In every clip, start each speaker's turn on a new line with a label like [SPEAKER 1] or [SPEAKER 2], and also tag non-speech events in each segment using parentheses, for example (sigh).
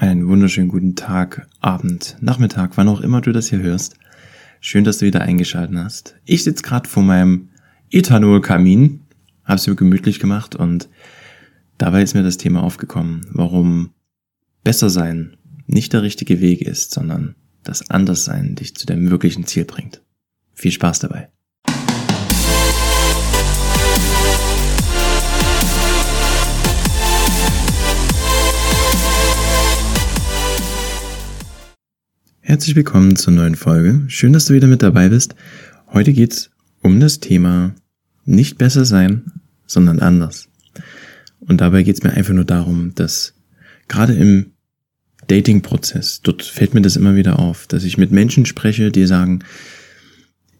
[SPEAKER 1] Einen wunderschönen guten Tag, Abend, Nachmittag, wann auch immer du das hier hörst. Schön, dass du wieder eingeschaltet hast. Ich sitze gerade vor meinem Ethanolkamin, habe es mir gemütlich gemacht und dabei ist mir das Thema aufgekommen, warum besser sein nicht der richtige Weg ist, sondern das Anderssein dich zu deinem wirklichen Ziel bringt. Viel Spaß dabei. Herzlich willkommen zur neuen Folge. Schön, dass du wieder mit dabei bist. Heute geht's um das Thema nicht besser sein, sondern anders. Und dabei geht's mir einfach nur darum, dass gerade im Dating-Prozess, dort fällt mir das immer wieder auf, dass ich mit Menschen spreche, die sagen,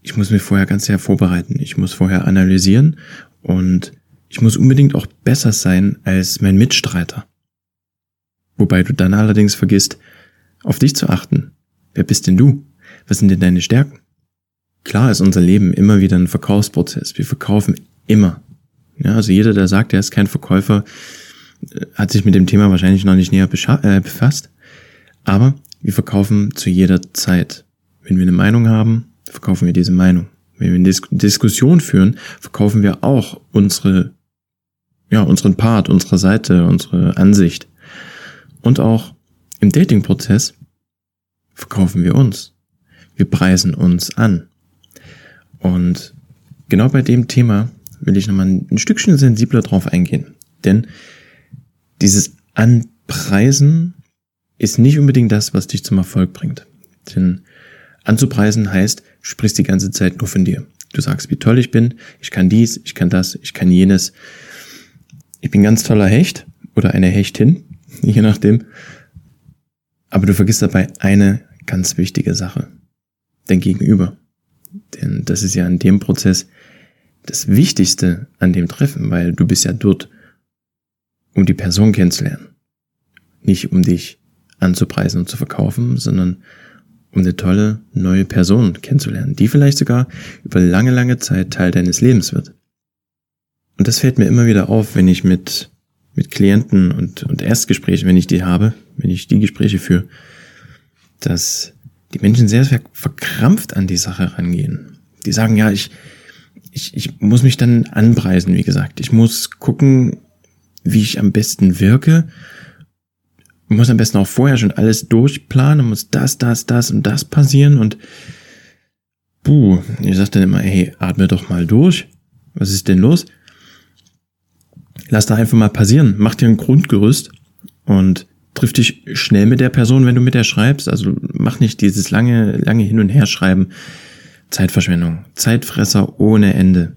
[SPEAKER 1] ich muss mich vorher ganz sehr vorbereiten, ich muss vorher analysieren und ich muss unbedingt auch besser sein als mein Mitstreiter. Wobei du dann allerdings vergisst, auf dich zu achten, Wer bist denn du? Was sind denn deine Stärken? Klar ist unser Leben immer wieder ein Verkaufsprozess. Wir verkaufen immer. Ja, also jeder, der sagt, er ist kein Verkäufer, äh, hat sich mit dem Thema wahrscheinlich noch nicht näher äh, befasst. Aber wir verkaufen zu jeder Zeit. Wenn wir eine Meinung haben, verkaufen wir diese Meinung. Wenn wir eine Dis Diskussion führen, verkaufen wir auch unsere, ja, unseren Part, unsere Seite, unsere Ansicht. Und auch im Dating-Prozess verkaufen wir uns. Wir preisen uns an. Und genau bei dem Thema will ich nochmal ein Stückchen sensibler drauf eingehen. Denn dieses Anpreisen ist nicht unbedingt das, was dich zum Erfolg bringt. Denn anzupreisen heißt, sprichst die ganze Zeit nur von dir. Du sagst, wie toll ich bin, ich kann dies, ich kann das, ich kann jenes. Ich bin ganz toller Hecht oder eine Hechtin, (laughs) je nachdem. Aber du vergisst dabei eine ganz wichtige Sache. Dein Gegenüber. Denn das ist ja in dem Prozess das Wichtigste an dem Treffen, weil du bist ja dort, um die Person kennenzulernen. Nicht um dich anzupreisen und zu verkaufen, sondern um eine tolle neue Person kennenzulernen, die vielleicht sogar über lange, lange Zeit Teil deines Lebens wird. Und das fällt mir immer wieder auf, wenn ich mit, mit Klienten und, und Erstgesprächen, wenn ich die habe, wenn ich die Gespräche führe, dass die Menschen sehr, sehr verkrampft an die Sache rangehen. Die sagen, ja, ich, ich, ich muss mich dann anpreisen, wie gesagt. Ich muss gucken, wie ich am besten wirke. Ich muss am besten auch vorher schon alles durchplanen, muss das, das, das und das passieren und buh, ich sag dann immer, hey, atme doch mal durch. Was ist denn los? Lass da einfach mal passieren. Mach dir ein Grundgerüst und triff dich schnell mit der Person, wenn du mit der schreibst. Also mach nicht dieses lange, lange Hin- und Herschreiben. Zeitverschwendung. Zeitfresser ohne Ende.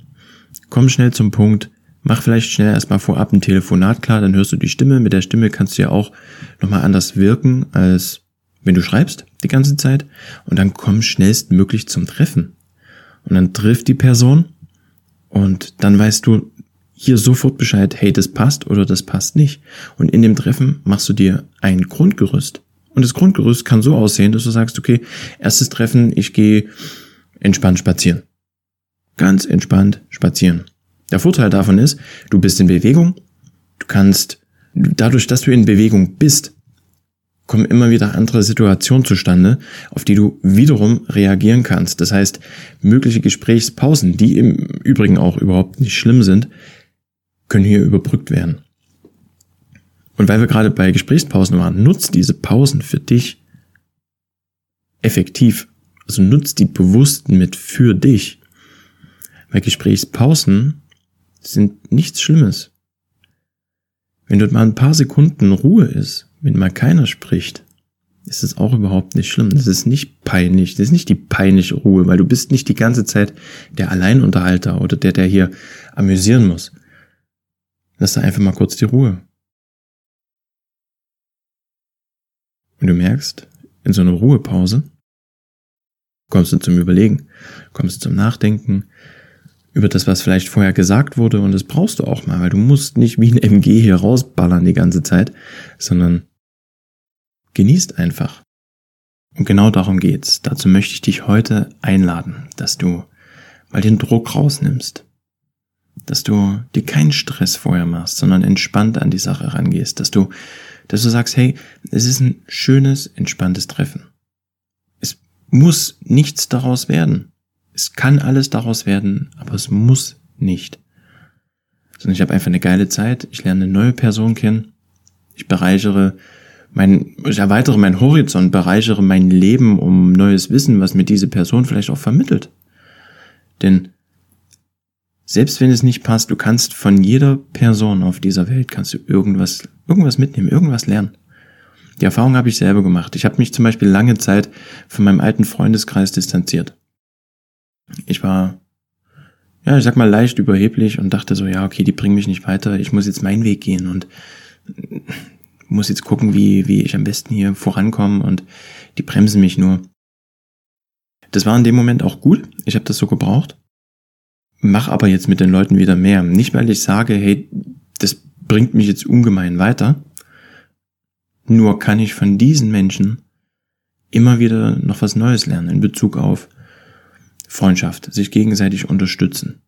[SPEAKER 1] Komm schnell zum Punkt. Mach vielleicht schnell erstmal vorab ein Telefonat klar, dann hörst du die Stimme. Mit der Stimme kannst du ja auch nochmal anders wirken, als wenn du schreibst die ganze Zeit. Und dann komm schnellstmöglich zum Treffen. Und dann trifft die Person und dann weißt du, hier sofort Bescheid, hey, das passt oder das passt nicht. Und in dem Treffen machst du dir ein Grundgerüst. Und das Grundgerüst kann so aussehen, dass du sagst, okay, erstes Treffen, ich gehe entspannt spazieren. Ganz entspannt spazieren. Der Vorteil davon ist, du bist in Bewegung, du kannst, dadurch, dass du in Bewegung bist, kommen immer wieder andere Situationen zustande, auf die du wiederum reagieren kannst. Das heißt, mögliche Gesprächspausen, die im Übrigen auch überhaupt nicht schlimm sind, können hier überbrückt werden. Und weil wir gerade bei Gesprächspausen waren, nutzt diese Pausen für dich effektiv. Also nutzt die bewusst mit für dich. Weil Gesprächspausen sind nichts Schlimmes. Wenn dort mal ein paar Sekunden Ruhe ist, wenn mal keiner spricht, ist es auch überhaupt nicht schlimm. Das ist nicht peinlich. Das ist nicht die peinliche Ruhe, weil du bist nicht die ganze Zeit der Alleinunterhalter oder der, der hier amüsieren muss. Lass da einfach mal kurz die Ruhe. Und du merkst, in so einer Ruhepause kommst du zum Überlegen, kommst du zum Nachdenken über das, was vielleicht vorher gesagt wurde und das brauchst du auch mal, weil du musst nicht wie ein MG hier rausballern die ganze Zeit, sondern genießt einfach. Und genau darum geht's. Dazu möchte ich dich heute einladen, dass du mal den Druck rausnimmst, dass du dir keinen Stress vorher machst, sondern entspannt an die Sache rangehst, dass du Dass du sagst, hey, es ist ein schönes, entspanntes Treffen. Es muss nichts daraus werden. Es kann alles daraus werden, aber es muss nicht. Sondern ich habe einfach eine geile Zeit, ich lerne eine neue Person kennen, ich bereichere mein, ich erweitere meinen Horizont, bereichere mein Leben um neues Wissen, was mir diese Person vielleicht auch vermittelt. Denn selbst wenn es nicht passt, du kannst von jeder Person auf dieser Welt kannst du irgendwas, irgendwas mitnehmen, irgendwas lernen. Die Erfahrung habe ich selber gemacht. Ich habe mich zum Beispiel lange Zeit von meinem alten Freundeskreis distanziert. Ich war, ja, ich sag mal leicht überheblich und dachte so, ja, okay, die bringen mich nicht weiter. Ich muss jetzt meinen Weg gehen und muss jetzt gucken, wie, wie ich am besten hier vorankomme und die bremsen mich nur. Das war in dem Moment auch gut. Ich habe das so gebraucht mach aber jetzt mit den Leuten wieder mehr. Nicht, weil ich sage, hey, das bringt mich jetzt ungemein weiter. Nur kann ich von diesen Menschen immer wieder noch was Neues lernen in Bezug auf Freundschaft, sich gegenseitig unterstützen,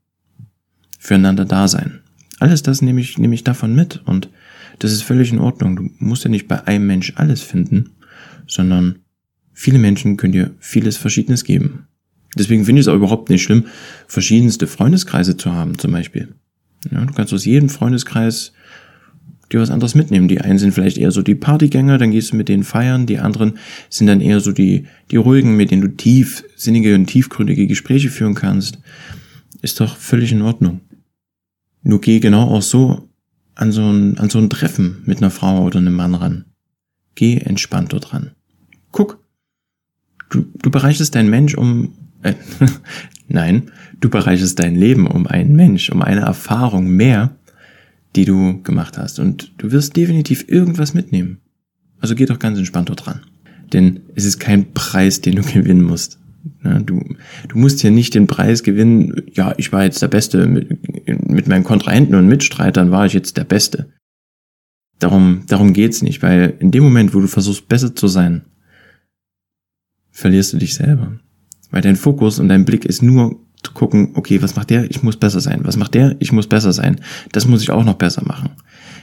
[SPEAKER 1] füreinander da sein. Alles das nehme ich, nehme ich davon mit und das ist völlig in Ordnung. Du musst ja nicht bei einem Mensch alles finden, sondern viele Menschen können dir vieles Verschiedenes geben. Deswegen finde ich es auch überhaupt nicht schlimm, verschiedenste Freundeskreise zu haben, zum Beispiel. Ja, du kannst aus jedem Freundeskreis dir was anderes mitnehmen. Die einen sind vielleicht eher so die Partygänger, dann gehst du mit denen feiern. Die anderen sind dann eher so die, die ruhigen, mit denen du tiefsinnige und tiefgründige Gespräche führen kannst. Ist doch völlig in Ordnung. Nur geh genau auch so an so ein, an so ein Treffen mit einer Frau oder einem Mann ran. Geh entspannt dort ran. Guck. Du, du bereichest deinen Mensch um äh, (laughs) nein, du bereicherst dein Leben um einen Mensch, um eine Erfahrung mehr, die du gemacht hast. Und du wirst definitiv irgendwas mitnehmen. Also geh doch ganz entspannt dort dran. Denn es ist kein Preis, den du (laughs) gewinnen musst. Du, du musst hier nicht den Preis gewinnen, ja, ich war jetzt der Beste, mit, mit meinen Kontrahenten und Mitstreitern war ich jetzt der Beste. Darum, darum geht's nicht, weil in dem Moment, wo du versuchst, besser zu sein, verlierst du dich selber. Weil dein Fokus und dein Blick ist nur zu gucken, okay, was macht der? Ich muss besser sein. Was macht der? Ich muss besser sein. Das muss ich auch noch besser machen.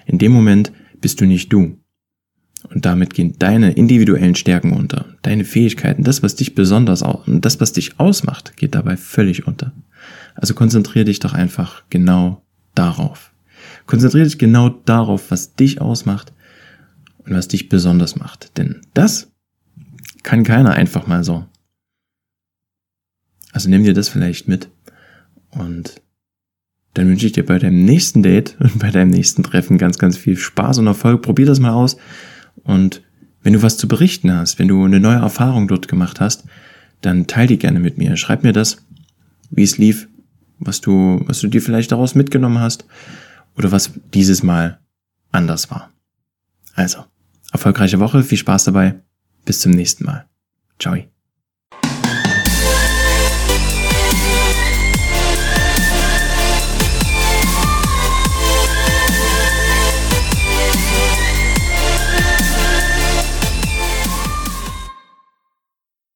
[SPEAKER 1] In dem Moment bist du nicht du. Und damit gehen deine individuellen Stärken unter. Deine Fähigkeiten, das, was dich besonders aus, und das, was dich ausmacht, geht dabei völlig unter. Also konzentriere dich doch einfach genau darauf. Konzentriere dich genau darauf, was dich ausmacht und was dich besonders macht. Denn das kann keiner einfach mal so. Also nimm dir das vielleicht mit. Und dann wünsche ich dir bei deinem nächsten Date (laughs) und bei deinem nächsten Treffen ganz, ganz viel Spaß und Erfolg. Probier das mal aus. Und wenn du was zu berichten hast, wenn du eine neue Erfahrung dort gemacht hast, dann teil die gerne mit mir. Schreib mir das, wie es lief, was du, was du dir vielleicht daraus mitgenommen hast oder was dieses Mal anders war. Also, erfolgreiche Woche, viel Spaß dabei. Bis zum nächsten Mal. Ciao.